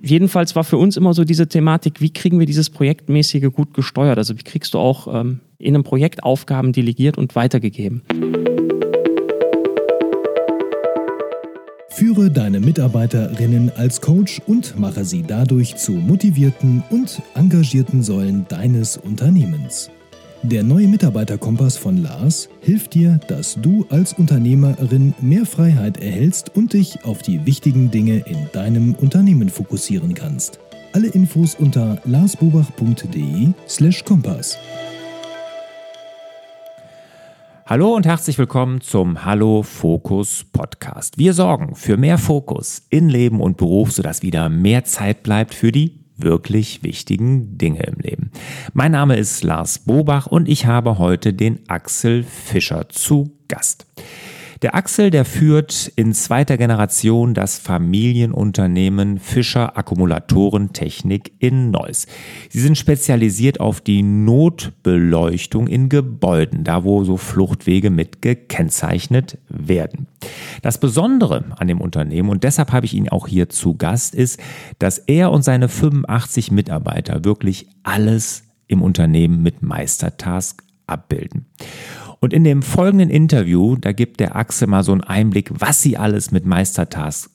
Jedenfalls war für uns immer so diese Thematik, wie kriegen wir dieses Projektmäßige gut gesteuert? Also wie kriegst du auch ähm, in einem Projekt Aufgaben delegiert und weitergegeben? Führe deine Mitarbeiterinnen als Coach und mache sie dadurch zu motivierten und engagierten Säulen deines Unternehmens. Der neue Mitarbeiterkompass von Lars hilft dir, dass du als Unternehmerin mehr Freiheit erhältst und dich auf die wichtigen Dinge in deinem Unternehmen fokussieren kannst. Alle Infos unter larsbobach.de/kompass. Hallo und herzlich willkommen zum Hallo Fokus Podcast. Wir sorgen für mehr Fokus in Leben und Beruf, sodass wieder mehr Zeit bleibt für die wirklich wichtigen Dinge im Leben. Mein Name ist Lars Bobach und ich habe heute den Axel Fischer zu Gast. Der Axel, der führt in zweiter Generation das Familienunternehmen Fischer Akkumulatorentechnik in Neuss. Sie sind spezialisiert auf die Notbeleuchtung in Gebäuden, da wo so Fluchtwege mit gekennzeichnet werden. Das Besondere an dem Unternehmen, und deshalb habe ich ihn auch hier zu Gast, ist, dass er und seine 85 Mitarbeiter wirklich alles im Unternehmen mit Meistertask abbilden. Und in dem folgenden Interview, da gibt der Axel mal so einen Einblick, was sie alles mit Meistertask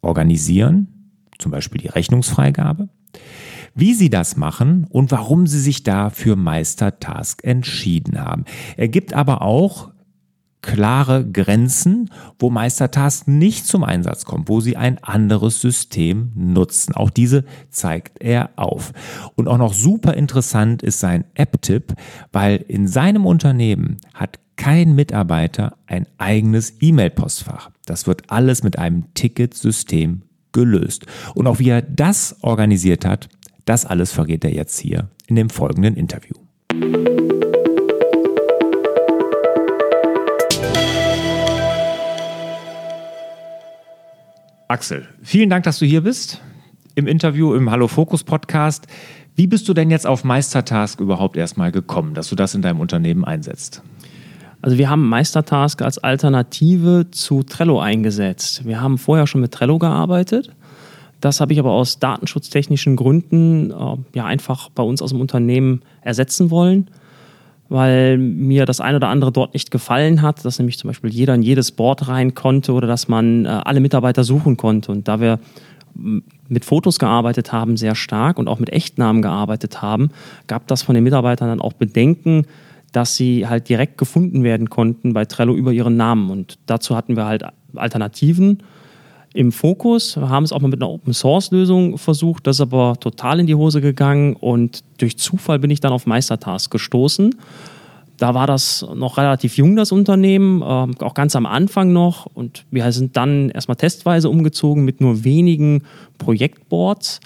organisieren, zum Beispiel die Rechnungsfreigabe, wie sie das machen und warum sie sich da für Meistertask entschieden haben. Er gibt aber auch klare Grenzen, wo Meistertask nicht zum Einsatz kommt, wo sie ein anderes System nutzen. Auch diese zeigt er auf. Und auch noch super interessant ist sein App-Tipp, weil in seinem Unternehmen hat kein Mitarbeiter ein eigenes E-Mail-Postfach. Das wird alles mit einem Ticketsystem gelöst. Und auch wie er das organisiert hat, das alles verrät er jetzt hier in dem folgenden Interview. Axel, vielen Dank, dass du hier bist im Interview im Hallo Fokus Podcast. Wie bist du denn jetzt auf Meistertask überhaupt erstmal gekommen, dass du das in deinem Unternehmen einsetzt? Also wir haben Meistertask als Alternative zu Trello eingesetzt. Wir haben vorher schon mit Trello gearbeitet. Das habe ich aber aus datenschutztechnischen Gründen äh, ja einfach bei uns aus dem Unternehmen ersetzen wollen weil mir das eine oder andere dort nicht gefallen hat, dass nämlich zum Beispiel jeder in jedes Board rein konnte oder dass man äh, alle Mitarbeiter suchen konnte. Und da wir mit Fotos gearbeitet haben, sehr stark und auch mit Echtnamen gearbeitet haben, gab das von den Mitarbeitern dann auch Bedenken, dass sie halt direkt gefunden werden konnten bei Trello über ihren Namen. Und dazu hatten wir halt Alternativen im Fokus. Wir haben es auch mal mit einer Open-Source-Lösung versucht, das ist aber total in die Hose gegangen und durch Zufall bin ich dann auf Meistertask gestoßen. Da war das noch relativ jung, das Unternehmen, äh, auch ganz am Anfang noch. Und wir sind dann erstmal testweise umgezogen mit nur wenigen Projektboards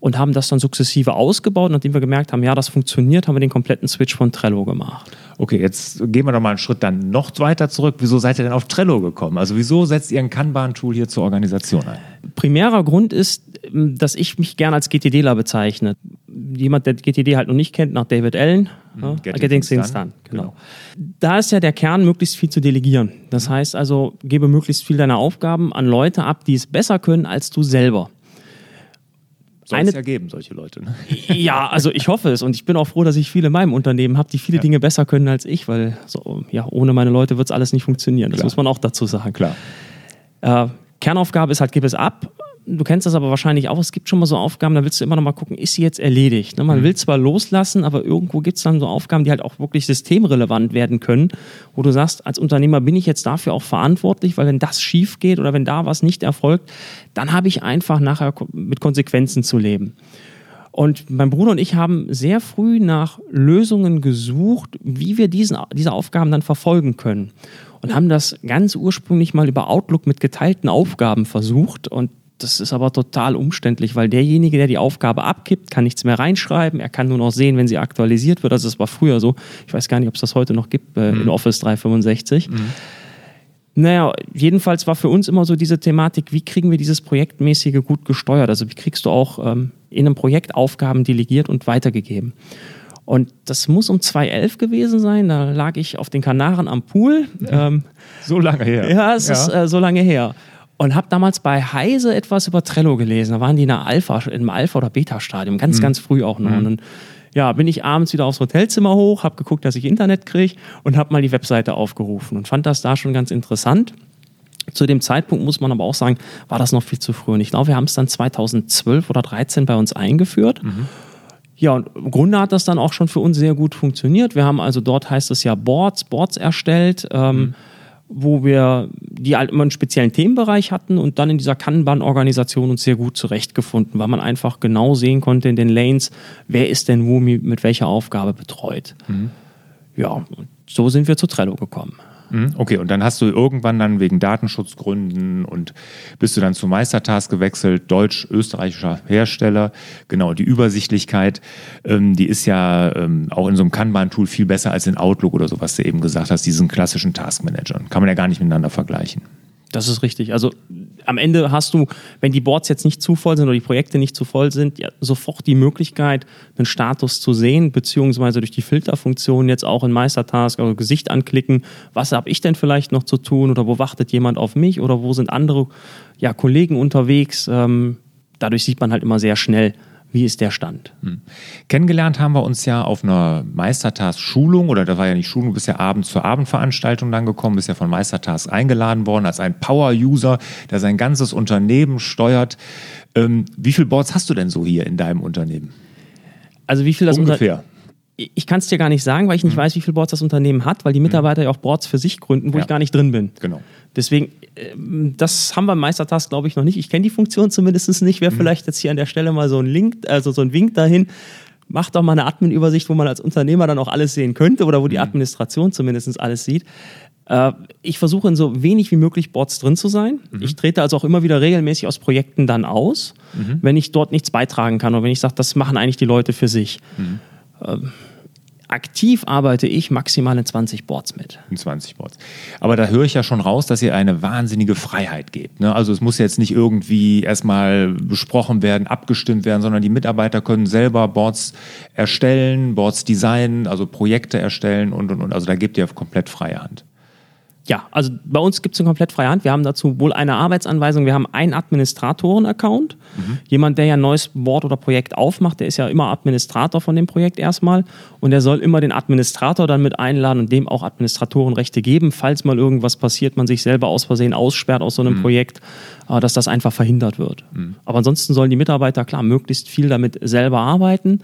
und haben das dann sukzessive ausgebaut. Nachdem wir gemerkt haben, ja, das funktioniert, haben wir den kompletten Switch von Trello gemacht. Okay, jetzt gehen wir doch mal einen Schritt dann noch weiter zurück. Wieso seid ihr denn auf Trello gekommen? Also wieso setzt ihr ein Kanban-Tool hier zur Organisation ein? Primärer Grund ist, dass ich mich gerne als GTDler bezeichne. Jemand, der GTD halt noch nicht kennt, nach David Allen. Mhm, ja, Getting, Getting Things Done. Genau. genau. Da ist ja der Kern, möglichst viel zu delegieren. Das heißt also, gebe möglichst viel deiner Aufgaben an Leute ab, die es besser können als du selber soll es ja geben, solche Leute. Ne? Ja, also ich hoffe es und ich bin auch froh, dass ich viele in meinem Unternehmen habe, die viele ja. Dinge besser können als ich, weil so, ja, ohne meine Leute wird es alles nicht funktionieren. Das Klar. muss man auch dazu sagen. Klar. Äh, Kernaufgabe ist halt, gib es ab du kennst das aber wahrscheinlich auch, es gibt schon mal so Aufgaben, da willst du immer noch mal gucken, ist sie jetzt erledigt? Ne? Man mhm. will zwar loslassen, aber irgendwo gibt es dann so Aufgaben, die halt auch wirklich systemrelevant werden können, wo du sagst, als Unternehmer bin ich jetzt dafür auch verantwortlich, weil wenn das schief geht oder wenn da was nicht erfolgt, dann habe ich einfach nachher mit Konsequenzen zu leben. Und mein Bruder und ich haben sehr früh nach Lösungen gesucht, wie wir diesen, diese Aufgaben dann verfolgen können. Und haben das ganz ursprünglich mal über Outlook mit geteilten Aufgaben versucht. Und das ist aber total umständlich, weil derjenige, der die Aufgabe abgibt, kann nichts mehr reinschreiben. Er kann nur noch sehen, wenn sie aktualisiert wird. Also das war früher so. Ich weiß gar nicht, ob es das heute noch gibt äh, mhm. in Office 365. Mhm. Naja, jedenfalls war für uns immer so diese Thematik, wie kriegen wir dieses Projektmäßige gut gesteuert? Also wie kriegst du auch ähm, in einem Projekt Aufgaben delegiert und weitergegeben? Und das muss um 2011 gewesen sein. Da lag ich auf den Kanaren am Pool. Ähm, so lange her. Ja, es ja. ist äh, so lange her. Und habe damals bei Heise etwas über Trello gelesen. Da waren die in der Alpha, im Alpha- oder Beta-Stadium, ganz, mhm. ganz früh auch noch. Mhm. Und dann, ja, bin ich abends wieder aufs Hotelzimmer hoch, habe geguckt, dass ich Internet kriege und habe mal die Webseite aufgerufen und fand das da schon ganz interessant. Zu dem Zeitpunkt muss man aber auch sagen, war das noch viel zu früh. Und ich glaube, wir haben es dann 2012 oder 2013 bei uns eingeführt. Mhm. Ja, und im Grunde hat das dann auch schon für uns sehr gut funktioniert. Wir haben also dort heißt es ja Boards, Boards erstellt. Ähm, mhm wo wir die halt immer einen speziellen Themenbereich hatten und dann in dieser Kanban-Organisation uns sehr gut zurechtgefunden, weil man einfach genau sehen konnte in den Lanes, wer ist denn wo mit welcher Aufgabe betreut. Mhm. Ja, so sind wir zu Trello gekommen. Mhm, okay, und dann hast du irgendwann dann wegen Datenschutzgründen und bist du dann zu Meistertask gewechselt, deutsch-österreichischer Hersteller. Genau, die Übersichtlichkeit, ähm, die ist ja ähm, auch in so einem Kanban-Tool viel besser als in Outlook oder so, was du eben gesagt hast, diesen klassischen Taskmanagern. Kann man ja gar nicht miteinander vergleichen. Das ist richtig. Also am Ende hast du, wenn die Boards jetzt nicht zu voll sind oder die Projekte nicht zu voll sind, ja, sofort die Möglichkeit, einen Status zu sehen, beziehungsweise durch die Filterfunktion jetzt auch in Meistertask, also Gesicht anklicken, was habe ich denn vielleicht noch zu tun oder wo wartet jemand auf mich oder wo sind andere ja, Kollegen unterwegs. Ähm, dadurch sieht man halt immer sehr schnell, wie ist der Stand? Hm. Kennengelernt haben wir uns ja auf einer Meistertask-Schulung, oder da war ja nicht Schulung, du bist ja abends zur Abendveranstaltung dann gekommen, bist ja von Meistertask eingeladen worden als ein Power-User, der sein ganzes Unternehmen steuert. Ähm, wie viele Boards hast du denn so hier in deinem Unternehmen? Also wie viel das ungefähr? Unter ich kann es dir gar nicht sagen, weil ich nicht mhm. weiß, wie viele Boards das Unternehmen hat, weil die Mitarbeiter mhm. ja auch Boards für sich gründen, wo ja. ich gar nicht drin bin. Genau. Deswegen, ähm, das haben wir im Meistertask, glaube ich, noch nicht. Ich kenne die Funktion zumindest nicht. Wäre mhm. vielleicht jetzt hier an der Stelle mal so ein Link, also so ein Wink dahin. Macht doch mal eine Admin-Übersicht, wo man als Unternehmer dann auch alles sehen könnte oder wo die mhm. Administration zumindest alles sieht. Äh, ich versuche in so wenig wie möglich Boards drin zu sein. Mhm. Ich trete also auch immer wieder regelmäßig aus Projekten dann aus, mhm. wenn ich dort nichts beitragen kann oder wenn ich sage, das machen eigentlich die Leute für sich. Mhm. Aktiv arbeite ich maximal in 20 Boards mit. In 20 Boards. Aber da höre ich ja schon raus, dass ihr eine wahnsinnige Freiheit gebt. Ne? Also es muss jetzt nicht irgendwie erstmal besprochen werden, abgestimmt werden, sondern die Mitarbeiter können selber Boards erstellen, Boards designen, also Projekte erstellen und, und, und. Also da gebt ihr komplett freie Hand. Ja, also bei uns gibt es eine komplett freie Hand. Wir haben dazu wohl eine Arbeitsanweisung. Wir haben einen Administratoren-Account. Mhm. Jemand, der ja ein neues Board oder Projekt aufmacht, der ist ja immer Administrator von dem Projekt erstmal. Und der soll immer den Administrator dann mit einladen und dem auch Administratorenrechte geben, falls mal irgendwas passiert, man sich selber aus Versehen aussperrt aus so einem mhm. Projekt, äh, dass das einfach verhindert wird. Mhm. Aber ansonsten sollen die Mitarbeiter, klar, möglichst viel damit selber arbeiten.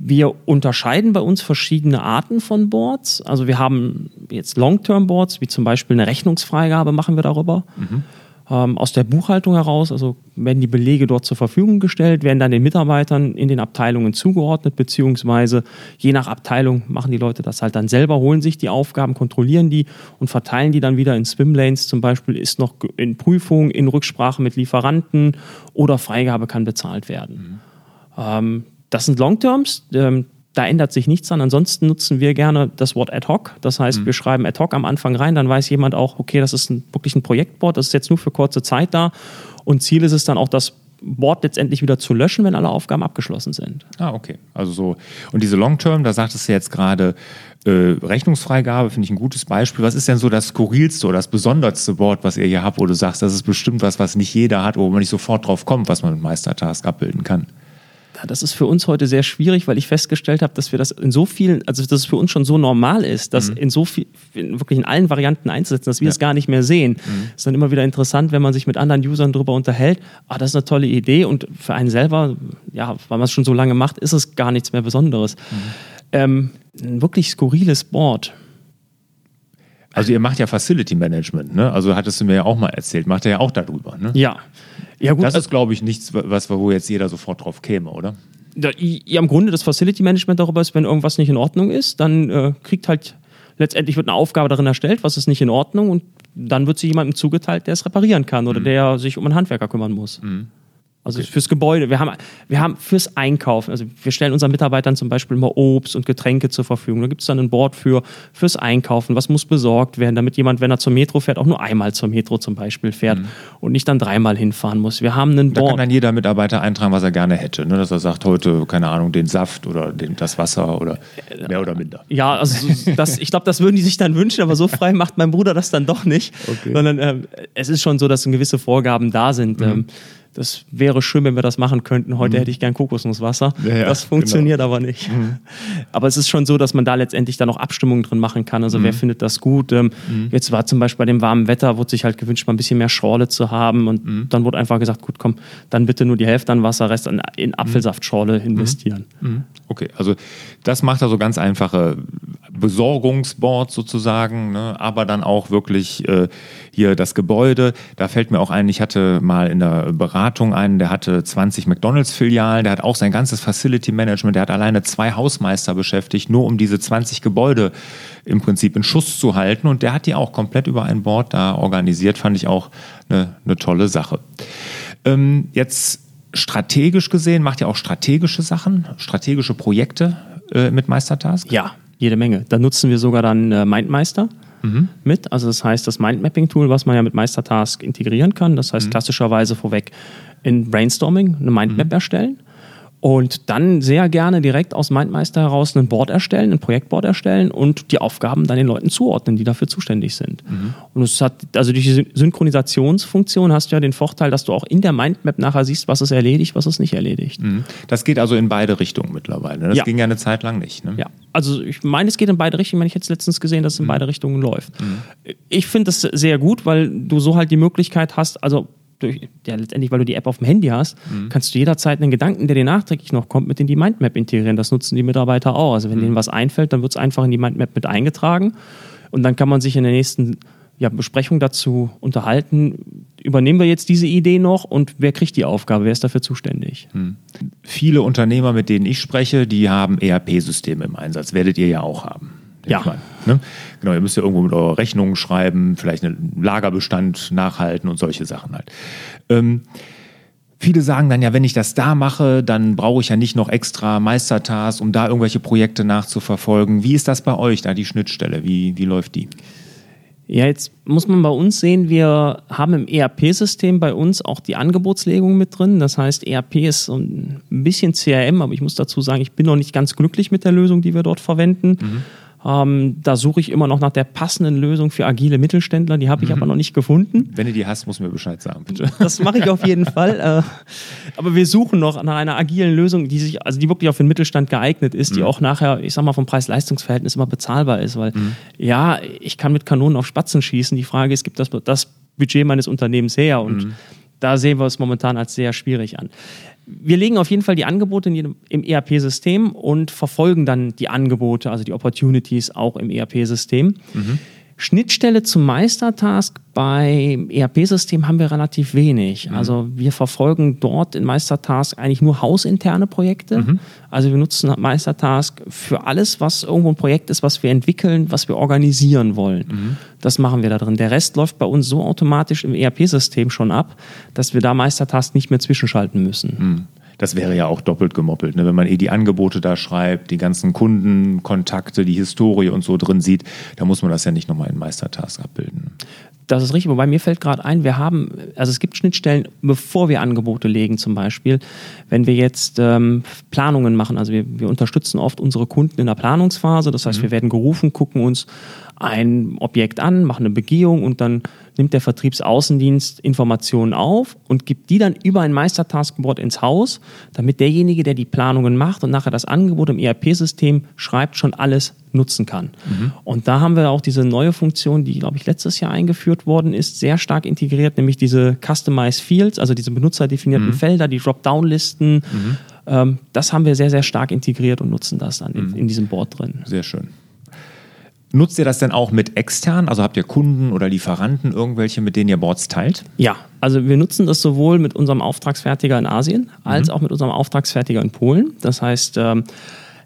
Wir unterscheiden bei uns verschiedene Arten von Boards. Also wir haben jetzt Long-Term-Boards, wie zum Beispiel eine Rechnungsfreigabe machen wir darüber. Mhm. Ähm, aus der Buchhaltung heraus, also werden die Belege dort zur Verfügung gestellt, werden dann den Mitarbeitern in den Abteilungen zugeordnet, beziehungsweise je nach Abteilung machen die Leute das halt dann selber, holen sich die Aufgaben, kontrollieren die und verteilen die dann wieder in Swimlanes. Zum Beispiel ist noch in Prüfung, in Rücksprache mit Lieferanten oder Freigabe kann bezahlt werden. Mhm. Ähm, das sind Longterms. Ähm, da ändert sich nichts an. Ansonsten nutzen wir gerne das Wort ad hoc. Das heißt, mhm. wir schreiben ad hoc am Anfang rein, dann weiß jemand auch, okay, das ist ein, wirklich ein Projektboard, das ist jetzt nur für kurze Zeit da. Und Ziel ist es dann auch, das Board letztendlich wieder zu löschen, wenn alle Aufgaben abgeschlossen sind. Ah, okay. Also so. Und diese Long-Term, da sagtest du jetzt gerade, äh, Rechnungsfreigabe finde ich ein gutes Beispiel. Was ist denn so das skurrilste oder das besonderste Board, was ihr hier habt, wo du sagst, das ist bestimmt was, was nicht jeder hat, wo man nicht sofort drauf kommt, was man mit Meistertask abbilden kann? Das ist für uns heute sehr schwierig, weil ich festgestellt habe, dass wir das in so vielen, also dass es für uns schon so normal ist, das mhm. in so viel, wirklich in allen Varianten einzusetzen, dass wir ja. es gar nicht mehr sehen. Mhm. Ist dann immer wieder interessant, wenn man sich mit anderen Usern darüber unterhält. Ah, das ist eine tolle Idee und für einen selber, ja, weil man es schon so lange macht, ist es gar nichts mehr Besonderes. Mhm. Ähm, ein wirklich skurriles Board. Also ihr macht ja Facility Management, ne? Also hattest du mir ja auch mal erzählt, macht ihr ja auch darüber, ne? Ja. Ja, gut. Das ist, glaube ich, nichts, was, wo jetzt jeder sofort drauf käme, oder? Ja, im Grunde das Facility Management darüber ist, wenn irgendwas nicht in Ordnung ist, dann äh, kriegt halt letztendlich wird eine Aufgabe darin erstellt, was ist nicht in Ordnung und dann wird sie jemandem zugeteilt, der es reparieren kann oder mhm. der sich um einen Handwerker kümmern muss. Mhm. Also okay. fürs Gebäude. Wir haben, wir haben fürs Einkaufen, also wir stellen unseren Mitarbeitern zum Beispiel immer Obst und Getränke zur Verfügung. Da gibt es dann ein Board für fürs Einkaufen. Was muss besorgt werden, damit jemand, wenn er zur Metro fährt, auch nur einmal zur Metro zum Beispiel fährt mhm. und nicht dann dreimal hinfahren muss. Wir haben einen Board. Da kann dann jeder Mitarbeiter eintragen, was er gerne hätte. Ne? Dass er sagt, heute, keine Ahnung, den Saft oder den, das Wasser oder mehr oder minder. Ja, also das, ich glaube, das würden die sich dann wünschen, aber so frei macht mein Bruder das dann doch nicht. Okay. Sondern äh, es ist schon so, dass gewisse Vorgaben da sind. Mhm. Ähm, das wäre schön, wenn wir das machen könnten. Heute mhm. hätte ich gern Kokosnusswasser. Ja, ja, das funktioniert genau. aber nicht. Mhm. Aber es ist schon so, dass man da letztendlich dann auch Abstimmungen drin machen kann. Also mhm. wer findet das gut? Ähm, mhm. Jetzt war zum Beispiel bei dem warmen Wetter, wurde sich halt gewünscht, mal ein bisschen mehr Schorle zu haben. Und mhm. dann wurde einfach gesagt, gut, komm, dann bitte nur die Hälfte an Wasser, Rest in mhm. Apfelsaftschorle investieren. Okay, also das macht also ganz einfache Besorgungsboards sozusagen, ne? aber dann auch wirklich äh, hier das Gebäude. Da fällt mir auch ein, ich hatte mal in der Beratung einen, der hatte 20 McDonalds-Filialen, der hat auch sein ganzes Facility Management, der hat alleine zwei Hausmeister beschäftigt, nur um diese 20 Gebäude im Prinzip in Schuss zu halten und der hat die auch komplett über ein Board da organisiert, fand ich auch eine, eine tolle Sache. Ähm, jetzt strategisch gesehen, macht ihr auch strategische Sachen, strategische Projekte äh, mit Meistertask? Ja, jede Menge. Da nutzen wir sogar dann äh, Mindmeister mhm. mit. Also das heißt, das Mindmapping-Tool, was man ja mit Meistertask integrieren kann. Das heißt mhm. klassischerweise vorweg in Brainstorming eine Mindmap mhm. erstellen und dann sehr gerne direkt aus Mindmeister heraus ein Board erstellen, ein Projektboard erstellen und die Aufgaben dann den Leuten zuordnen, die dafür zuständig sind. Mhm. Und es hat, also durch die Synchronisationsfunktion hast du ja den Vorteil, dass du auch in der Mindmap nachher siehst, was ist erledigt, was ist nicht erledigt. Mhm. Das geht also in beide Richtungen mittlerweile. Ne? Das ja. ging ja eine Zeit lang nicht. Ne? Ja, also ich meine, es geht in beide Richtungen. Ich jetzt letztens gesehen, dass es in mhm. beide Richtungen läuft. Mhm. Ich finde das sehr gut, weil du so halt die Möglichkeit hast, also durch, ja, letztendlich, weil du die App auf dem Handy hast, mhm. kannst du jederzeit einen Gedanken, der dir nachträglich noch kommt, mit in die Mindmap integrieren. Das nutzen die Mitarbeiter auch. Also wenn mhm. denen was einfällt, dann wird es einfach in die Mindmap mit eingetragen und dann kann man sich in der nächsten ja, Besprechung dazu unterhalten. Übernehmen wir jetzt diese Idee noch und wer kriegt die Aufgabe? Wer ist dafür zuständig? Mhm. Viele Unternehmer, mit denen ich spreche, die haben ERP-Systeme im Einsatz. Werdet ihr ja auch haben. Ja. Meine, ne? Genau, ihr müsst ja irgendwo mit eurer Rechnung schreiben, vielleicht einen Lagerbestand nachhalten und solche Sachen halt. Ähm, viele sagen dann ja, wenn ich das da mache, dann brauche ich ja nicht noch extra Meistertasks, um da irgendwelche Projekte nachzuverfolgen. Wie ist das bei euch, da die Schnittstelle? Wie, wie läuft die? Ja, jetzt muss man bei uns sehen, wir haben im ERP-System bei uns auch die Angebotslegung mit drin. Das heißt, ERP ist so ein bisschen CRM, aber ich muss dazu sagen, ich bin noch nicht ganz glücklich mit der Lösung, die wir dort verwenden. Mhm. Ähm, da suche ich immer noch nach der passenden Lösung für agile Mittelständler. Die habe ich mhm. aber noch nicht gefunden. Wenn du die hast, musst du mir Bescheid sagen, bitte. Das mache ich auf jeden Fall. Äh, aber wir suchen noch nach einer agilen Lösung, die sich, also die wirklich auf den Mittelstand geeignet ist, die mhm. auch nachher, ich sag mal, vom Preis-Leistungs-Verhältnis immer bezahlbar ist. Weil mhm. ja, ich kann mit Kanonen auf Spatzen schießen. Die Frage ist, gibt das, das Budget meines Unternehmens her? Und mhm. da sehen wir es momentan als sehr schwierig an wir legen auf jeden Fall die Angebote jedem, im ERP-System und verfolgen dann die Angebote, also die Opportunities auch im ERP-System. Mhm. Schnittstelle zum Meistertask beim ERP-System haben wir relativ wenig. Mhm. Also wir verfolgen dort in Meistertask eigentlich nur hausinterne Projekte. Mhm. Also wir nutzen Meistertask für alles, was irgendwo ein Projekt ist, was wir entwickeln, was wir organisieren wollen. Mhm. Das machen wir da drin. Der Rest läuft bei uns so automatisch im ERP-System schon ab, dass wir da Meistertask nicht mehr zwischenschalten müssen. Das wäre ja auch doppelt gemoppelt. Ne? Wenn man eh die Angebote da schreibt, die ganzen Kundenkontakte, die Historie und so drin sieht, da muss man das ja nicht nochmal in Meistertask abbilden. Das ist richtig, wobei mir fällt gerade ein, wir haben, also es gibt Schnittstellen, bevor wir Angebote legen zum Beispiel, wenn wir jetzt ähm, Planungen machen, also wir, wir unterstützen oft unsere Kunden in der Planungsphase, das heißt, mhm. wir werden gerufen, gucken uns ein Objekt an, machen eine Begehung und dann nimmt der Vertriebsaußendienst Informationen auf und gibt die dann über ein Meistertaskboard ins Haus, damit derjenige, der die Planungen macht und nachher das Angebot im ERP-System schreibt, schon alles nutzen kann. Mhm. Und da haben wir auch diese neue Funktion, die, glaube ich, letztes Jahr eingeführt worden ist, sehr stark integriert, nämlich diese Customized Fields, also diese benutzerdefinierten mhm. Felder, die Dropdown-Listen. Mhm. Ähm, das haben wir sehr, sehr stark integriert und nutzen das dann in, mhm. in diesem Board drin. Sehr schön. Nutzt ihr das denn auch mit extern? Also habt ihr Kunden oder Lieferanten irgendwelche, mit denen ihr Boards teilt? Ja, also wir nutzen das sowohl mit unserem Auftragsfertiger in Asien als mhm. auch mit unserem Auftragsfertiger in Polen. Das heißt, ähm,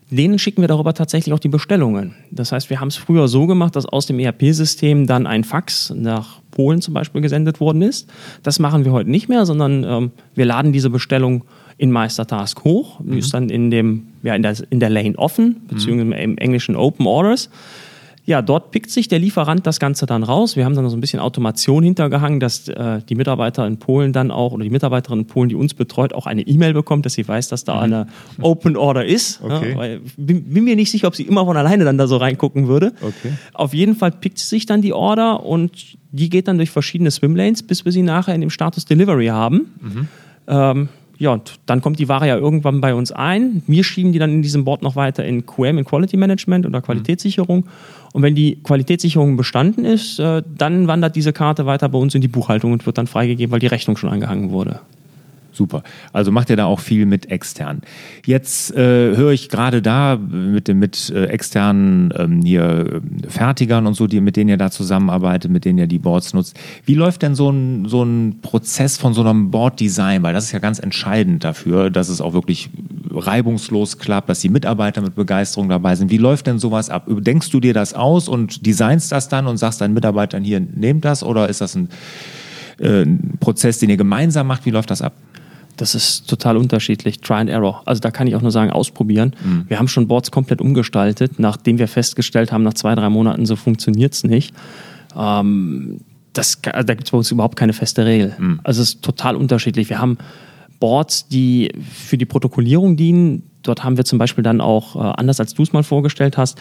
denen schicken wir darüber tatsächlich auch die Bestellungen. Das heißt, wir haben es früher so gemacht, dass aus dem ERP-System dann ein Fax nach Polen zum Beispiel gesendet worden ist. Das machen wir heute nicht mehr, sondern ähm, wir laden diese Bestellung in Meistertask hoch. Die ist dann in, dem, ja, in, der, in der Lane offen, beziehungsweise im Englischen Open Orders. Ja, dort pickt sich der Lieferant das Ganze dann raus. Wir haben dann so ein bisschen Automation hintergehangen, dass äh, die Mitarbeiter in Polen dann auch oder die Mitarbeiterin in Polen, die uns betreut, auch eine E-Mail bekommt, dass sie weiß, dass da eine Open Order ist. Okay. Ja, weil, bin, bin mir nicht sicher, ob sie immer von alleine dann da so reingucken würde. Okay. Auf jeden Fall pickt sie sich dann die Order und die geht dann durch verschiedene Swimlanes, bis wir sie nachher in dem Status Delivery haben. Ähm, ja, und dann kommt die Ware ja irgendwann bei uns ein. Wir schieben die dann in diesem Board noch weiter in QM, in Quality Management oder Qualitätssicherung. Und wenn die Qualitätssicherung bestanden ist, äh, dann wandert diese Karte weiter bei uns in die Buchhaltung und wird dann freigegeben, weil die Rechnung schon angehangen wurde. Super. Also macht ihr da auch viel mit extern. Jetzt äh, höre ich gerade da mit, dem- mit äh, externen ähm, hier äh, Fertigern und so, die, mit denen ihr da zusammenarbeitet, mit denen ihr die Boards nutzt. Wie läuft denn so ein, so ein Prozess von so einem Board-Design? Weil das ist ja ganz entscheidend dafür, dass es auch wirklich reibungslos klappt, dass die Mitarbeiter mit Begeisterung dabei sind. Wie läuft denn sowas ab? Denkst du dir das aus und designst das dann und sagst deinen Mitarbeitern hier, nehmt das? Oder ist das ein, äh, ein Prozess, den ihr gemeinsam macht? Wie läuft das ab? Das ist total unterschiedlich. Try and Error. Also da kann ich auch nur sagen, ausprobieren. Wir haben schon Boards komplett umgestaltet, nachdem wir festgestellt haben, nach zwei, drei Monaten so funktioniert es nicht. Ähm, das, da gibt es bei uns überhaupt keine feste Regel. Also es ist total unterschiedlich. Wir haben Boards, die für die Protokollierung dienen. Dort haben wir zum Beispiel dann auch, äh, anders als du es mal vorgestellt hast,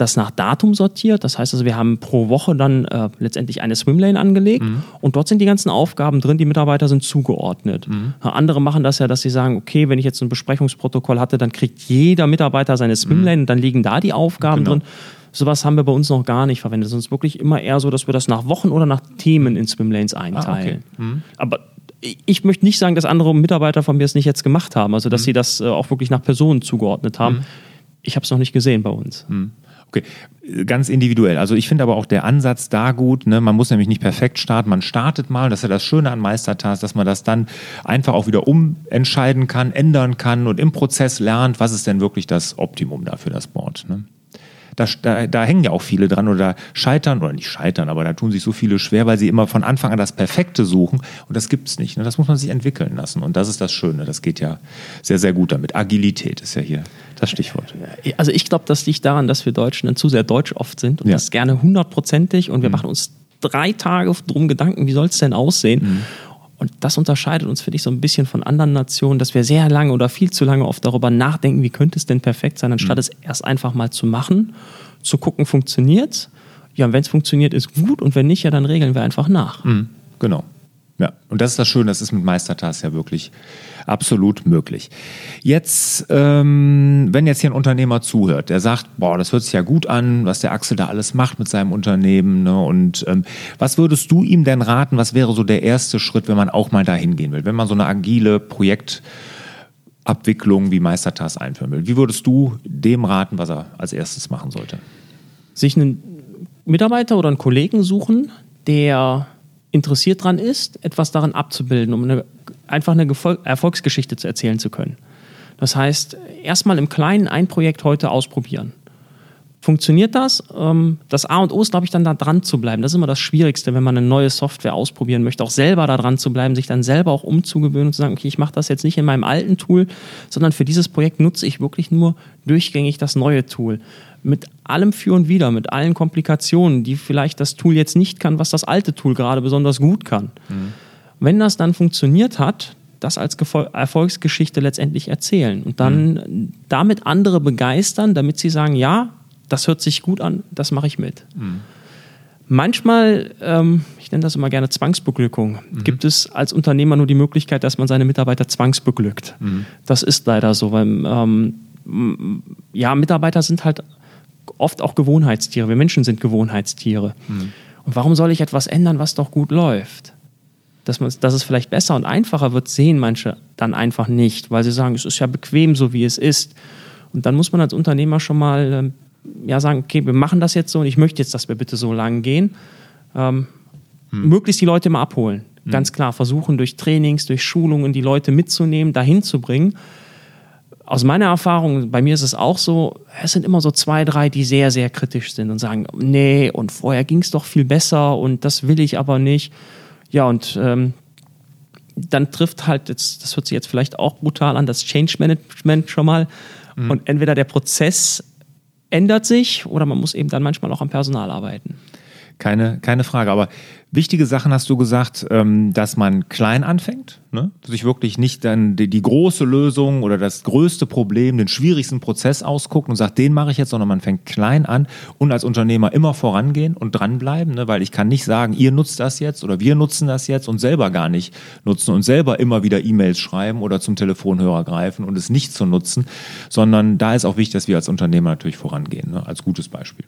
das nach Datum sortiert. Das heißt also, wir haben pro Woche dann äh, letztendlich eine Swimlane angelegt und dort sind die ganzen Aufgaben drin, die Mitarbeiter sind zugeordnet. Ja, andere machen das ja, dass sie sagen, okay, wenn ich jetzt ein Besprechungsprotokoll hatte, dann kriegt jeder Mitarbeiter seine Swimlane und dann liegen da die Aufgaben Genau. drin. Sowas haben wir bei uns noch gar nicht verwendet. Es ist wirklich immer eher so, dass wir das nach Wochen oder nach Themen in Swimlanes einteilen. Aber ich- möchte nicht sagen, dass andere Mitarbeiter von mir es nicht jetzt gemacht haben, also dass sie das äh, auch wirklich nach Personen zugeordnet haben. Ich habe es noch nicht gesehen bei uns. Okay, ganz individuell. Also ich finde aber auch der Ansatz da gut. Ne? Man muss nämlich nicht perfekt starten. Man startet mal. Das ist ja das Schöne an Meistertask, dass man das dann einfach auch wieder umentscheiden kann, ändern kann und im Prozess lernt, was ist denn wirklich das Optimum da für das Board. Ne? Da, da, da hängen ja auch viele dran oder scheitern, oder nicht scheitern, aber da tun sich so viele schwer, weil sie immer von Anfang an das Perfekte suchen und das gibt es nicht. Ne? Das muss man sich entwickeln lassen und das ist das Schöne. Das geht ja sehr, sehr gut damit. Agilität ist ja hier das Stichwort. Also ich glaube, das liegt daran, dass wir Deutschen dann zu sehr deutsch oft sind und Ja. das gerne hundertprozentig und wir machen uns drei Tage drum Gedanken, wie soll es denn aussehen? Und das unterscheidet uns, finde ich, so ein bisschen von anderen Nationen, dass wir sehr lange oder viel zu lange oft darüber nachdenken, wie könnte es denn perfekt sein, anstatt es erst einfach mal zu machen, zu gucken, funktioniert Ja, und wenn es funktioniert, ist gut und wenn nicht, ja, dann regeln wir einfach nach. Genau. Ja, und das ist das Schöne, das ist mit Meistertask ja wirklich absolut möglich. Jetzt, ähm, wenn jetzt hier ein Unternehmer zuhört, der sagt, boah, das hört sich ja gut an, was der Axel da alles macht mit seinem Unternehmen. Ne? Und ähm, was würdest du ihm denn raten, was wäre so der erste Schritt, wenn man auch mal dahin gehen will, wenn man so eine agile Projektabwicklung wie Meistertask einführen will? Wie würdest du dem raten, was er als erstes machen sollte? sich einen Mitarbeiter oder einen Kollegen suchen, der interessiert daran ist, etwas daran abzubilden, um eine, einfach eine Gefol Erfolgsgeschichte zu erzählen zu können. Das heißt, erstmal im Kleinen ein Projekt heute ausprobieren. Funktioniert das? Ähm, Das A und O ist, glaube ich, dann da dran zu bleiben. Das ist immer das Schwierigste, wenn man eine neue Software ausprobieren möchte, auch selber da dran zu bleiben, sich dann selber auch umzugewöhnen und zu sagen, okay, ich mache das jetzt nicht in meinem alten Tool, sondern für dieses Projekt nutze ich wirklich nur durchgängig das neue Tool. Mit allem Für und Wider, mit allen Komplikationen, die vielleicht das Tool jetzt nicht kann, was das alte Tool gerade besonders gut kann. Wenn das dann funktioniert hat, das als Gefol Erfolgsgeschichte letztendlich erzählen und dann damit andere begeistern, damit sie sagen, ja, das hört sich gut an, das mache ich mit. Manchmal, ähm, ich nenne das immer gerne Zwangsbeglückung, gibt es als Unternehmer nur die Möglichkeit, dass man seine Mitarbeiter zwangsbeglückt. Das ist leider so, weil ähm, ja, Mitarbeiter sind halt oft auch Gewohnheitstiere. Wir Menschen sind Gewohnheitstiere. Und warum soll ich etwas ändern, was doch gut läuft? Dass, man, dass es vielleicht besser und einfacher wird, sehen manche dann einfach nicht, weil sie sagen, es ist ja bequem, so wie es ist. Und dann muss man als Unternehmer schon mal ähm, ja, sagen, okay, wir machen das jetzt so und ich möchte jetzt, dass wir bitte so lang gehen. Ähm, Möglichst die Leute immer abholen. Ganz klar, versuchen durch Trainings, durch Schulungen die Leute mitzunehmen, dahin zu bringen. Aus meiner Erfahrung, bei mir ist es auch so, es sind immer so zwei, drei, die sehr, sehr kritisch sind und sagen, nee, und vorher ging es doch viel besser und das will ich aber nicht. Ja, und ähm, dann trifft halt, jetzt, das hört sich jetzt vielleicht auch brutal an, das Change Management schon mal. Mhm. Und entweder der Prozess ändert sich oder man muss eben dann manchmal auch am Personal arbeiten. Keine, keine Frage. Aber wichtige Sachen hast du gesagt, ähm, dass man klein anfängt, ne? sich wirklich nicht dann die, die, große Lösung oder das größte Problem, den schwierigsten Prozess ausguckt und sagt, den mache ich jetzt, sondern man fängt klein an und als Unternehmer immer vorangehen und dranbleiben, ne? weil ich kann nicht sagen, ihr nutzt das jetzt oder wir nutzen das jetzt und selber gar nicht nutzen und selber immer wieder E-Mails schreiben oder zum Telefonhörer greifen und es nicht zu nutzen, sondern da ist auch wichtig, dass wir als Unternehmer natürlich vorangehen, ne? als gutes Beispiel.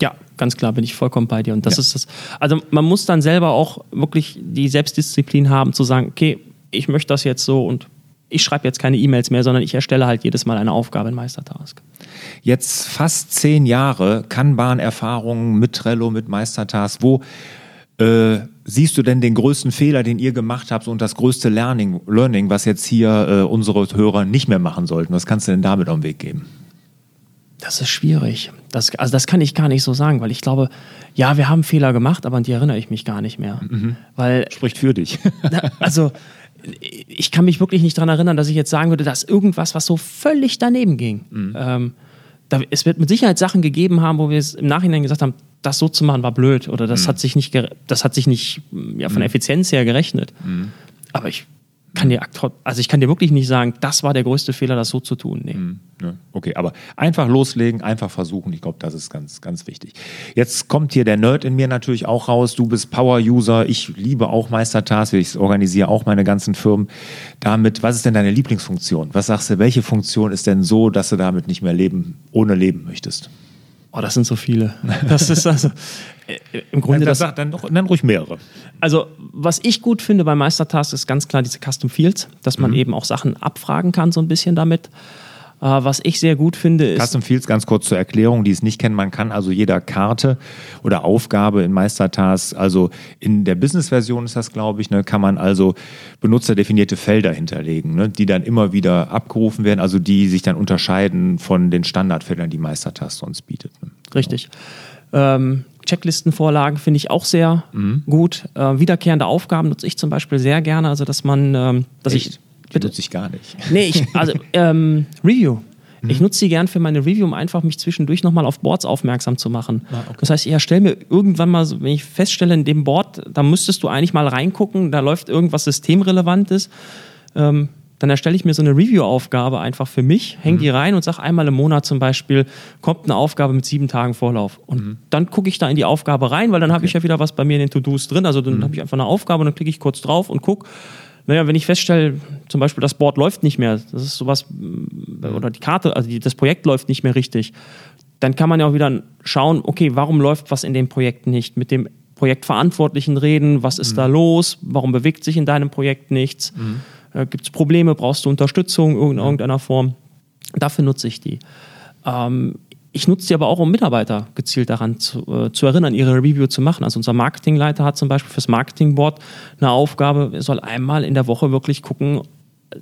Ja, ganz klar bin ich vollkommen bei dir. Und das ja. ist das. Also man muss dann selber auch wirklich die Selbstdisziplin haben, zu sagen, okay, ich möchte das jetzt so und ich schreibe jetzt keine E-Mails mehr, sondern ich erstelle halt jedes Mal eine Aufgabe in Meistertask. Jetzt fast zehn Jahre Kanban-Erfahrungen mit Trello, mit Meistertask. Wo äh, siehst du denn den größten Fehler, den ihr gemacht habt und das größte Learning, Learning was jetzt hier äh, unsere Hörer nicht mehr machen sollten? Was kannst du denn damit auf den Weg geben? Das ist schwierig. Das, also das kann ich gar nicht so sagen, weil ich glaube, ja, wir haben Fehler gemacht, aber an die erinnere ich mich gar nicht mehr. Mhm. Weil, Spricht für dich. also ich kann mich wirklich nicht daran erinnern, dass ich jetzt sagen würde, dass irgendwas, was so völlig daneben ging. Mhm. Ähm, da, es wird mit Sicherheit Sachen gegeben haben, wo wir es im Nachhinein gesagt haben, das so zu machen war blöd oder das mhm. hat sich nicht, das hat sich nicht ja, von mhm. Effizienz her gerechnet. Mhm. Aber ich kann dir, also ich kann dir wirklich nicht sagen, das war der größte Fehler, das so zu tun. Nee. Hm, ne, okay, aber einfach loslegen, einfach versuchen. Ich glaube, das ist ganz, ganz wichtig. Jetzt kommt hier der Nerd in mir natürlich auch raus. Du bist Power-User. Ich liebe auch Meistertask. Ich organisiere auch meine ganzen Firmen damit. Was ist denn deine Lieblingsfunktion? Was sagst du, welche Funktion ist denn so, dass du damit nicht mehr leben, ohne leben möchtest? Oh, das sind so viele. Das ist also im Grunde. Dann, das, dann, dann ruhig mehrere. Also, was ich gut finde bei Meistertask ist ganz klar diese Custom Fields, dass man mhm. eben auch Sachen abfragen kann, so ein bisschen damit. Äh, was ich sehr gut finde, ist. Custom Fields, ganz kurz zur Erklärung, die es nicht kennen, man kann also jeder Karte oder Aufgabe in Meistertask, also in der Business-Version ist das, glaube ich, ne, kann man also benutzerdefinierte Felder hinterlegen, ne, die dann immer wieder abgerufen werden, also die sich dann unterscheiden von den Standardfeldern, die Meistertask sonst bietet. Ne. Richtig. Ähm, Checklistenvorlagen finde ich auch sehr mhm. gut. Äh, wiederkehrende Aufgaben nutze ich zum Beispiel sehr gerne, also dass man, ähm, dass Echt? ich Bitte? nutze ich gar nicht. Nee, ich, also ähm, Review. Mhm. Ich nutze die gern für meine Review, um einfach mich zwischendurch nochmal auf Boards aufmerksam zu machen. Ah, okay. Das heißt, ich erstelle mir irgendwann mal, wenn ich feststelle, in dem Board, da müsstest du eigentlich mal reingucken, da läuft irgendwas Systemrelevantes. Ähm, dann erstelle ich mir so eine Review-Aufgabe einfach für mich, hänge mhm. die rein und sage einmal im Monat zum Beispiel, kommt eine Aufgabe mit sieben Tagen Vorlauf. Und mhm. dann gucke ich da in die Aufgabe rein, weil dann okay. habe ich ja wieder was bei mir in den To-Dos drin. Also dann mhm. habe ich einfach eine Aufgabe und dann klicke ich kurz drauf und gucke, naja, wenn ich feststelle, zum Beispiel das Board läuft nicht mehr, das ist sowas, oder die Karte, also die, das Projekt läuft nicht mehr richtig, dann kann man ja auch wieder schauen, okay, warum läuft was in dem Projekt nicht? Mit dem Projektverantwortlichen reden, was ist mhm. da los? Warum bewegt sich in deinem Projekt nichts? Äh, Gibt es Probleme? Brauchst du Unterstützung in irgendeiner Form? Dafür nutze ich die. Ähm, ich nutze die aber auch, um Mitarbeiter gezielt daran zu, äh, zu, erinnern, ihre Review zu machen. Also unser Marketingleiter hat zum Beispiel fürs Marketingboard eine Aufgabe, er soll einmal in der Woche wirklich gucken,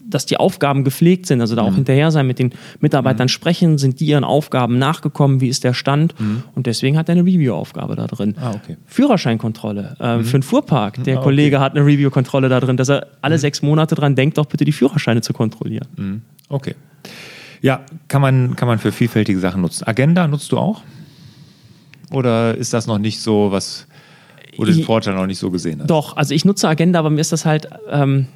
dass die Aufgaben gepflegt sind, also da auch mhm. hinterher sein, mit den Mitarbeitern mhm. sprechen, sind die ihren Aufgaben nachgekommen, wie ist der Stand mhm. und deswegen hat er eine Review-Aufgabe da drin. Ah, okay. Führerscheinkontrolle äh, mhm. für den Fuhrpark, der ah, Kollege okay. hat eine Review-Kontrolle da drin, dass er alle mhm. sechs Monate dran denkt, doch bitte die Führerscheine zu kontrollieren. Okay. Ja, kann man, kann man für vielfältige Sachen nutzen. Agenda nutzt du auch? Oder ist das noch nicht so, was, wo du den Vorteil noch nicht so gesehen hast? Doch, also ich nutze Agenda, aber mir ist das halt ähm,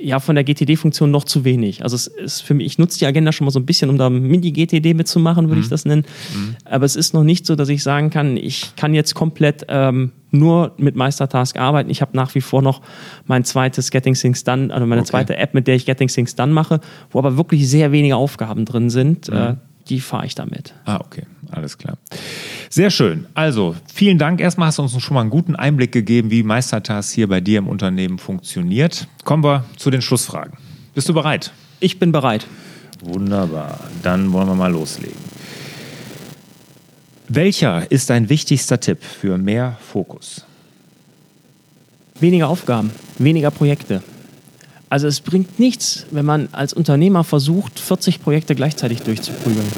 ja von der GTD-Funktion noch zu wenig. Also es ist für mich, ich nutze die Agenda schon mal so ein bisschen, um da Mini-GTD mitzumachen, würde mhm. ich das nennen. Mhm. Aber es ist noch nicht so, dass ich sagen kann, ich kann jetzt komplett ähm, nur mit Meistertask arbeiten. Ich habe nach wie vor noch mein zweites Getting Things Done, also meine okay. zweite App, mit der ich Getting Things Done mache, wo aber wirklich sehr wenige Aufgaben drin sind. Mhm. Äh, die fahre ich damit. Ah, okay, alles klar. Sehr schön. Also, vielen Dank. Erstmal hast du uns schon mal einen guten Einblick gegeben, wie Meistertask hier bei dir im Unternehmen funktioniert. Kommen wir zu den Schlussfragen. Bist du bereit? Ich bin bereit. Wunderbar. Dann wollen wir mal loslegen. Welcher ist dein wichtigster Tipp für mehr Fokus? Weniger Aufgaben, weniger Projekte. Also es bringt nichts, wenn man als Unternehmer versucht, 40 Projekte gleichzeitig durchzuprügeln.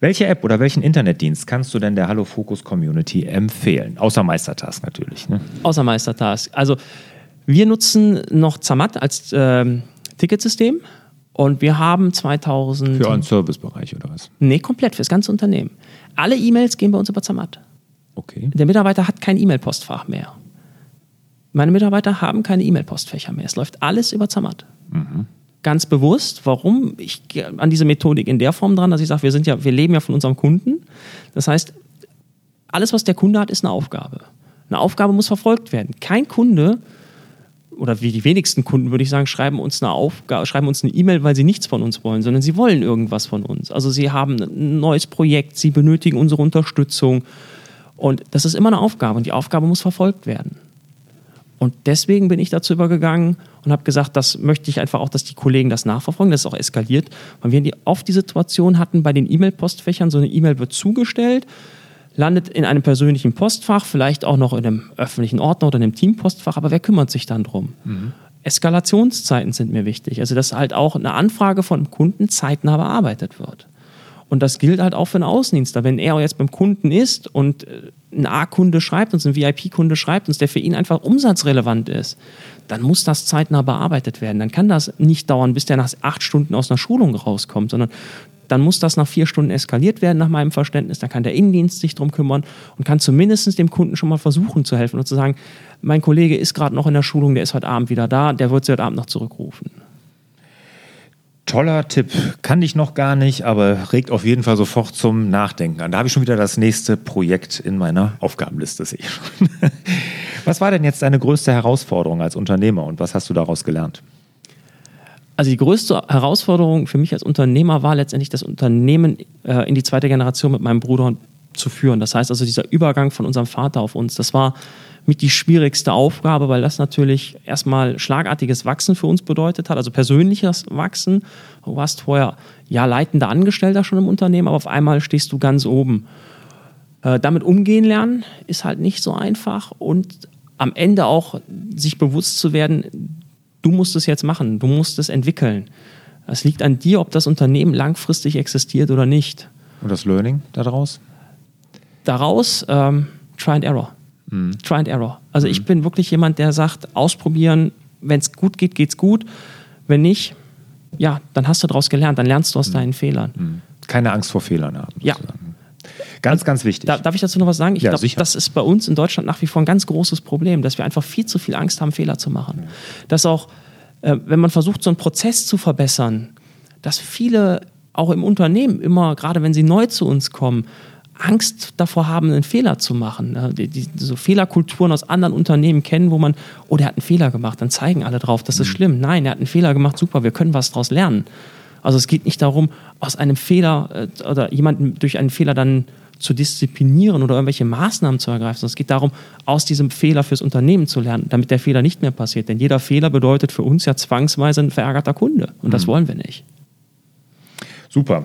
Welche App oder welchen Internetdienst kannst du denn der Hallo Focus Community empfehlen? Außer Meistertask natürlich. Ne? Außer Meistertask. Also wir nutzen noch Zamat als ähm, Ticketsystem und wir haben 2000... Für euren Servicebereich oder was? Nee, komplett, für das ganze Unternehmen. Alle E-Mails gehen bei uns über Zamat. Okay. Der Mitarbeiter hat kein E-Mail-Postfach mehr. Meine Mitarbeiter haben keine E-Mail-Postfächer mehr. Es läuft alles über Zamat. Mhm. Ganz bewusst. Warum? Ich an diese Methodik in der Form dran, dass ich sage, wir sind ja, wir leben ja von unserem Kunden. Das heißt, alles, was der Kunde hat, ist eine Aufgabe. Eine Aufgabe muss verfolgt werden. Kein Kunde oder wie die wenigsten Kunden, würde ich sagen, schreiben uns eine Aufgabe, schreiben uns eine E-Mail, weil sie nichts von uns wollen, sondern sie wollen irgendwas von uns. Also sie haben ein neues Projekt, sie benötigen unsere Unterstützung. Und das ist immer eine Aufgabe und die Aufgabe muss verfolgt werden. Und deswegen bin ich dazu übergegangen und habe gesagt, das möchte ich einfach auch, dass die Kollegen das nachverfolgen, das ist auch eskaliert, weil wir oft die Situation hatten, bei den E-Mail-Postfächern, so eine E-Mail wird zugestellt, landet in einem persönlichen Postfach, vielleicht auch noch in einem öffentlichen Ordner oder einem Teampostfach, aber wer kümmert sich dann drum? Mhm. Eskalationszeiten sind mir wichtig. Also, dass halt auch eine Anfrage von einem Kunden zeitnah bearbeitet wird. Und das gilt halt auch für einen Außendienstler. Wenn er jetzt beim Kunden ist und äh, ein A-Kunde schreibt uns, ein VIP-Kunde schreibt uns, der für ihn einfach umsatzrelevant ist, dann muss das zeitnah bearbeitet werden. Dann kann das nicht dauern, bis der nach acht Stunden aus einer Schulung rauskommt, sondern dann muss das nach vier Stunden eskaliert werden, nach meinem Verständnis. Dann kann der Innendienst sich darum kümmern und kann zumindest dem Kunden schon mal versuchen zu helfen und zu sagen, mein Kollege ist gerade noch in der Schulung, der ist heute Abend wieder da, der wird sie heute Abend noch zurückrufen. Toller Tipp. Kann ich noch gar nicht, aber regt auf jeden Fall sofort zum Nachdenken an. Da habe ich schon wieder das nächste Projekt in meiner Aufgabenliste, sehe ich schon. Was war denn jetzt deine größte Herausforderung als Unternehmer und was hast du daraus gelernt? Also die größte Herausforderung für mich als Unternehmer war letztendlich das Unternehmen äh, in die zweite Generation mit meinem Bruder zu führen. Das heißt also dieser Übergang von unserem Vater auf uns, das war mit die schwierigste Aufgabe, weil das natürlich erstmal schlagartiges Wachsen für uns bedeutet hat, also persönliches Wachsen. Du warst vorher ja leitender Angestellter schon im Unternehmen, aber auf einmal stehst du ganz oben. Äh, damit umgehen lernen ist halt nicht so einfach und am Ende auch sich bewusst zu werden, du musst es jetzt machen, du musst es entwickeln. Es liegt an dir, ob das Unternehmen langfristig existiert oder nicht. Und das Learning daraus? Daraus ähm, Try and Error. Mhm. Try and Error. Also mhm. ich bin wirklich jemand, der sagt, ausprobieren, wenn es gut geht, geht es gut. Wenn nicht, ja, dann hast du daraus gelernt, dann lernst du aus mhm. deinen Fehlern. Mhm. Keine Angst vor Fehlern haben. Ja. Ganz, ganz wichtig. Da, darf ich dazu noch was sagen? Ich ja, glaube, das ist bei uns in Deutschland nach wie vor ein ganz großes Problem, dass wir einfach viel zu viel Angst haben, Fehler zu machen. Ja. Dass auch, äh, wenn man versucht, so einen Prozess zu verbessern, dass viele auch im Unternehmen immer, gerade wenn sie neu zu uns kommen, Angst davor haben, einen Fehler zu machen. Ne? Die, die, so Fehlerkulturen aus anderen Unternehmen kennen, wo man, oh, der hat einen Fehler gemacht, dann zeigen alle drauf, das ist mhm. schlimm. Nein, er hat einen Fehler gemacht, super, wir können was daraus lernen. Also es geht nicht darum, aus einem Fehler äh, oder jemanden durch einen Fehler dann zu disziplinieren oder irgendwelche Maßnahmen zu ergreifen, sondern es geht darum, aus diesem Fehler fürs Unternehmen zu lernen, damit der Fehler nicht mehr passiert. Denn jeder Fehler bedeutet für uns ja zwangsweise ein verärgerter Kunde. Und mhm. das wollen wir nicht. Super.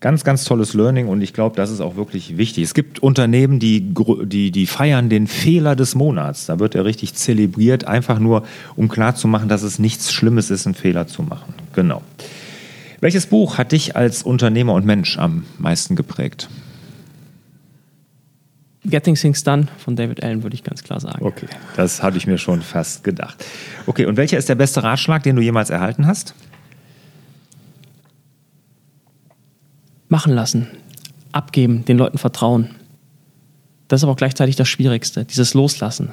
Ganz, ganz tolles Learning und ich glaube, das ist auch wirklich wichtig. Es gibt Unternehmen, die, die, die feiern den Fehler des Monats. Da wird er richtig zelebriert, einfach nur, um klarzumachen, dass es nichts Schlimmes ist, einen Fehler zu machen. Genau. Welches Buch hat dich als Unternehmer und Mensch am meisten geprägt? Getting Things Done von David Allen, würde ich ganz klar sagen. Okay, das hatte ich mir schon fast gedacht. Okay, und welcher ist der beste Ratschlag, den du jemals erhalten hast? Machen lassen, abgeben, den Leuten vertrauen. Das ist aber auch gleichzeitig das Schwierigste, dieses Loslassen.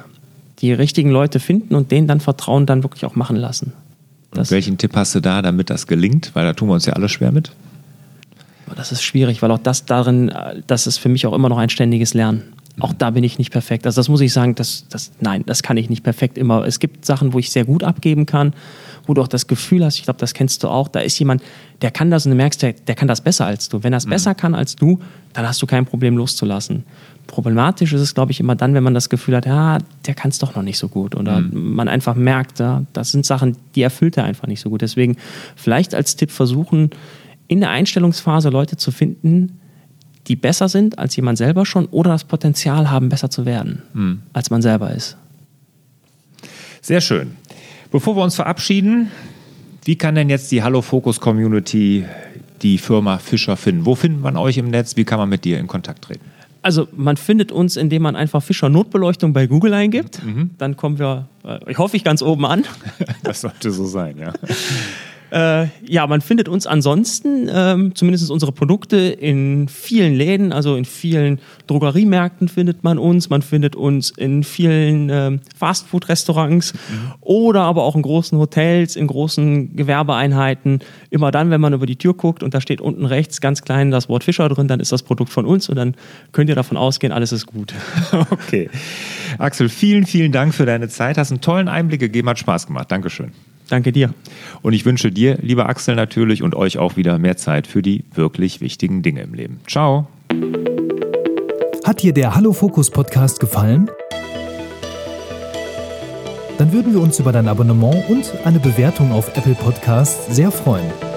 Die richtigen Leute finden und denen dann vertrauen, dann wirklich auch machen lassen. Das welchen Tipp hast du da, damit das gelingt? Weil da tun wir uns ja alle schwer mit. Das ist schwierig, weil auch das darin, äh, das ist für mich auch immer noch ein ständiges Lernen. Auch da bin ich nicht perfekt. Also das muss ich sagen, das, das, nein, das kann ich nicht perfekt immer. Es gibt Sachen, wo ich sehr gut abgeben kann, wo du auch das Gefühl hast, ich glaube, das kennst du auch, da ist jemand, der kann das und du merkst, der, der kann das besser als du. Wenn er es mhm. besser kann als du, dann hast du kein Problem loszulassen. Problematisch ist es, glaube ich, immer dann, wenn man das Gefühl hat, ja, der kann es doch noch nicht so gut. Oder mhm. man einfach merkt, ja, das sind Sachen, die erfüllt er einfach nicht so gut. Deswegen vielleicht als Tipp versuchen, in der Einstellungsphase Leute zu finden, die besser sind als jemand selber schon oder das Potenzial haben, besser zu werden, mhm. als man selber ist. Sehr schön. Bevor wir uns verabschieden, wie kann denn jetzt die Hallo Focus Community die Firma Fischer finden? Wo findet man euch im Netz? Wie kann man mit dir in Kontakt treten? Also man findet uns, indem man einfach Fischer Notbeleuchtung bei Google eingibt. Mhm. Dann kommen wir, äh, ich hoffe ich, ganz oben an. Das sollte so sein, ja. Äh, ja, man findet uns ansonsten, ähm, zumindest unsere Produkte, in vielen Läden, also in vielen Drogeriemärkten findet man uns. Man findet uns in vielen ähm, Fastfood-Restaurants mhm. oder aber auch in großen Hotels, in großen Gewerbeeinheiten. Immer dann, wenn man über die Tür guckt und da steht unten rechts ganz klein das Wort Fischer drin, dann ist das Produkt von uns und dann könnt ihr davon ausgehen, alles ist gut. okay. Axel, vielen, vielen Dank für deine Zeit. Hast einen tollen Einblick gegeben, hat Spaß gemacht. Dankeschön. Danke dir. Und ich wünsche dir, lieber Axel, natürlich und euch auch wieder mehr Zeit für die wirklich wichtigen Dinge im Leben. Ciao. Hat dir der Hallo Fokus Podcast gefallen? Dann würden wir uns über dein Abonnement und eine Bewertung auf Apple Podcasts sehr freuen.